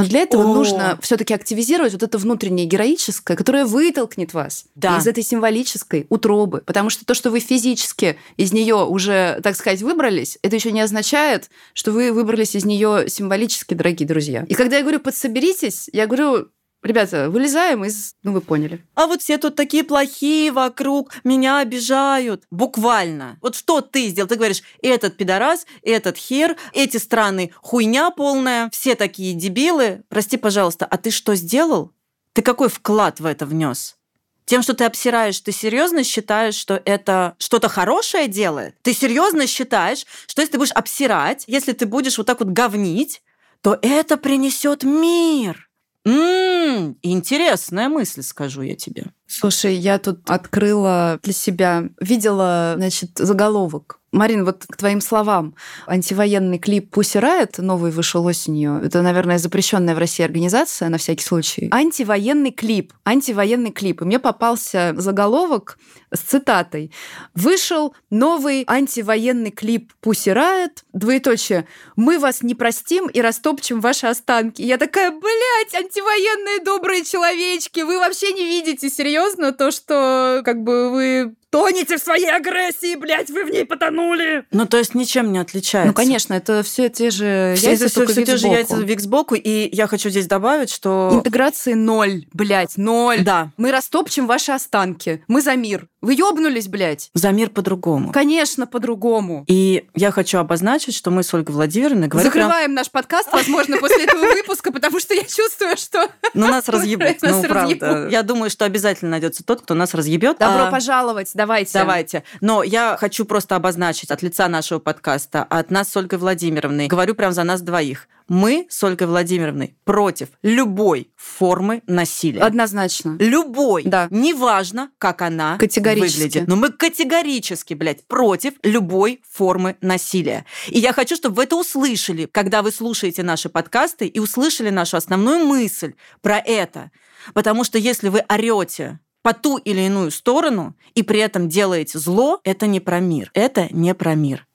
Но для этого О. нужно все-таки активизировать вот это внутреннее героическое, которое вытолкнет вас да. из этой символической утробы. Потому что то, что вы физически из нее уже, так сказать, выбрались, это еще не означает, что вы выбрались из нее символически, дорогие друзья. И когда я говорю подсоберитесь, я говорю Ребята, вылезаем из... Ну, вы поняли. А вот все тут такие плохие вокруг, меня обижают. Буквально. Вот что ты сделал? Ты говоришь, этот пидорас, этот хер, эти страны хуйня полная, все такие дебилы. Прости, пожалуйста, а ты что сделал? Ты какой вклад в это внес? Тем, что ты обсираешь, ты серьезно считаешь, что это что-то хорошее делает? Ты серьезно считаешь, что если ты будешь обсирать, если ты будешь вот так вот говнить, то это принесет мир? М-м, интересная мысль, скажу я тебе. Слушай, я тут открыла для себя, видела, значит, заголовок Марин, вот к твоим словам, антивоенный клип Pussy Riot, новый вышел осенью, это, наверное, запрещенная в России организация, на всякий случай. Антивоенный клип, антивоенный клип. И мне попался заголовок с цитатой. Вышел новый антивоенный клип Pussy Riot, двоеточие, мы вас не простим и растопчем ваши останки. я такая, блядь, антивоенные добрые человечки, вы вообще не видите серьезно то, что как бы вы тонете в своей агрессии, блядь, вы в ней потонули. Ну, то есть ничем не отличается. Ну, конечно, это все те же все яйца, все, все те же яйца вик сбоку. И я хочу здесь добавить, что... Интеграции ноль, блядь, ноль. Да. Мы растопчем ваши останки. Мы за мир. Вы ёбнулись, блядь. За мир по-другому. Конечно, по-другому. И я хочу обозначить, что мы с Ольгой Владимировной говорим... Закрываем прям... наш подкаст, возможно, после этого выпуска, потому что я чувствую, что... Ну, нас разъебут. Ну, правда. Я думаю, что обязательно найдется тот, кто нас разъебет. Добро а пожаловать Давайте. Давайте. Но я хочу просто обозначить от лица нашего подкаста, от нас с Ольгой Владимировной, говорю прям за нас двоих. Мы с Ольгой Владимировной против любой формы насилия. Однозначно. Любой. Да. Неважно, как она выглядит. Но мы категорически, блядь, против любой формы насилия. И я хочу, чтобы вы это услышали, когда вы слушаете наши подкасты и услышали нашу основную мысль про это. Потому что если вы орете по ту или иную сторону и при этом делаете зло, это не про мир. Это не про мир.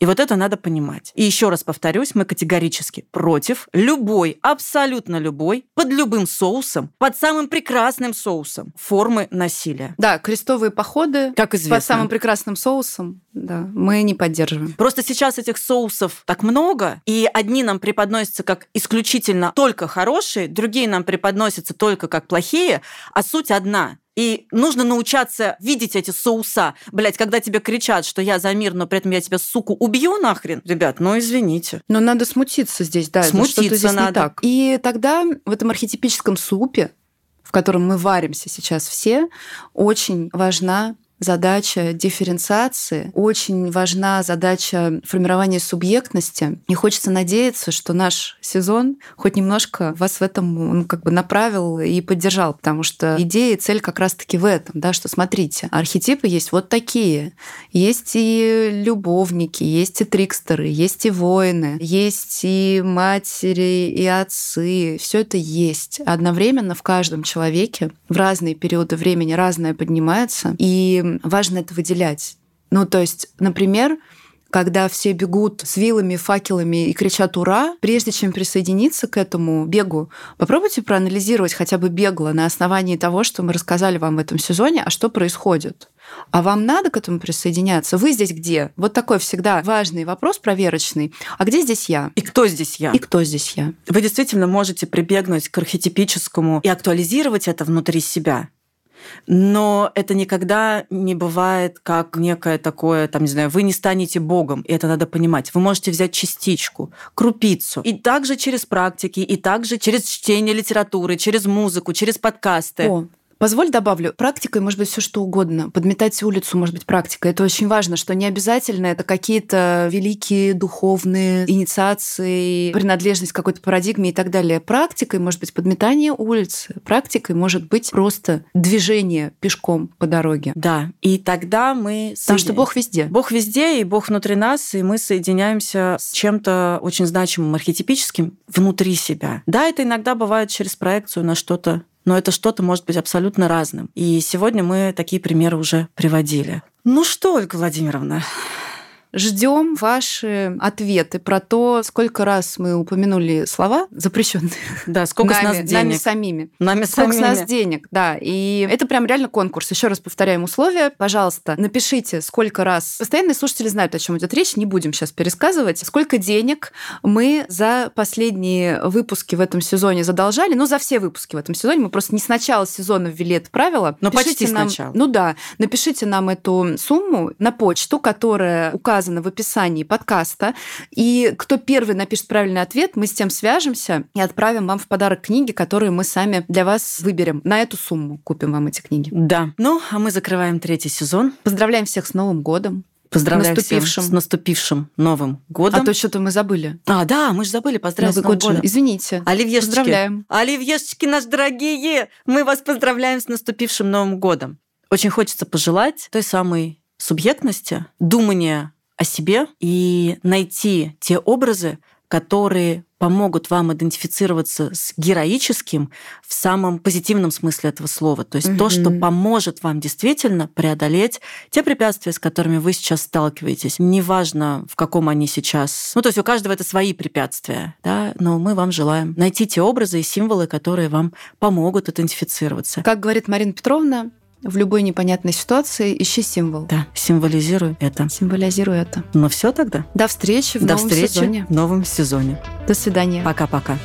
И вот это надо понимать. И еще раз повторюсь, мы категорически против любой, абсолютно любой, под любым соусом, под самым прекрасным соусом формы насилия. Да, крестовые походы как известно. под самым прекрасным соусом, да, мы не поддерживаем. Просто сейчас этих соусов так много, и одни нам преподносятся как исключительно только хорошие, другие нам преподносятся только как плохие, а суть одна. И нужно научаться видеть эти соуса. Блять, когда тебе кричат, что я за мир, но при этом я тебя, суку, убью нахрен. Ребят, ну извините. Но надо смутиться здесь, да. Смутиться что-то здесь надо. не так. И тогда в этом архетипическом супе, в котором мы варимся сейчас все, очень важна задача дифференциации, очень важна задача формирования субъектности. И хочется надеяться, что наш сезон хоть немножко вас в этом ну, как бы направил и поддержал, потому что идея и цель как раз-таки в этом, да, что смотрите, архетипы есть вот такие. Есть и любовники, есть и трикстеры, есть и воины, есть и матери, и отцы. Все это есть. Одновременно в каждом человеке в разные периоды времени разное поднимается. И важно это выделять. Ну, то есть, например, когда все бегут с вилами, факелами и кричат «Ура!», прежде чем присоединиться к этому бегу, попробуйте проанализировать хотя бы бегло на основании того, что мы рассказали вам в этом сезоне, а что происходит. А вам надо к этому присоединяться? Вы здесь где? Вот такой всегда важный вопрос проверочный. А где здесь я? И кто здесь я? И кто здесь я? Вы действительно можете прибегнуть к архетипическому и актуализировать это внутри себя. Но это никогда не бывает как некое такое, там, не знаю, вы не станете Богом, и это надо понимать. Вы можете взять частичку, крупицу, и также через практики, и также через чтение литературы, через музыку, через подкасты. О, Позволь добавлю, практикой может быть все что угодно. Подметать улицу может быть практика. Это очень важно, что не обязательно это какие-то великие духовные инициации, принадлежность к какой-то парадигме и так далее. Практикой может быть подметание улицы. Практикой может быть просто движение пешком по дороге. Да, и тогда мы... Потому что Бог везде. Бог везде, и Бог внутри нас, и мы соединяемся с чем-то очень значимым, архетипическим внутри себя. Да, это иногда бывает через проекцию на что-то но это что-то может быть абсолютно разным. И сегодня мы такие примеры уже приводили. Ну что, Ольга Владимировна, Ждем ваши ответы про то, сколько раз мы упомянули слова запрещенные. Да, сколько нами, с нас денег. Нами самими. Нами сколько самими. с нас денег, да. И это прям реально конкурс. Еще раз повторяем условия. Пожалуйста, напишите, сколько раз... Постоянные слушатели знают, о чем идет речь. Не будем сейчас пересказывать. Сколько денег мы за последние выпуски в этом сезоне задолжали. Ну, за все выпуски в этом сезоне. Мы просто не с начала сезона ввели это правило. Но Пишите почти нам... сначала. Ну да. Напишите нам эту сумму на почту, которая указана в описании подкаста. И кто первый напишет правильный ответ, мы с тем свяжемся и отправим вам в подарок книги, которые мы сами для вас выберем. На эту сумму купим вам эти книги. Да. Ну, а мы закрываем третий сезон. Поздравляем всех с Новым годом. Поздравляю Наступившим. всем с наступившим Новым годом. А то что-то мы забыли. А, да, мы же забыли поздравить Новый с Новым год годом. Извините. Оливьешечки. Поздравляем. Оливьешечки наши дорогие, мы вас поздравляем с наступившим Новым годом. Очень хочется пожелать той самой субъектности, думания о себе и найти те образы, которые помогут вам идентифицироваться с героическим в самом позитивном смысле этого слова. То есть то, что поможет вам действительно преодолеть те препятствия, с которыми вы сейчас сталкиваетесь. Неважно, в каком они сейчас. Ну, то есть у каждого это свои препятствия, да, но мы вам желаем найти те образы и символы, которые вам помогут идентифицироваться. Как говорит Марина Петровна, в любой непонятной ситуации ищи символ. Да, символизирую это. Символизируй это. Ну все тогда. До встречи в До новом встречи сезоне. в новом сезоне. До свидания. Пока-пока.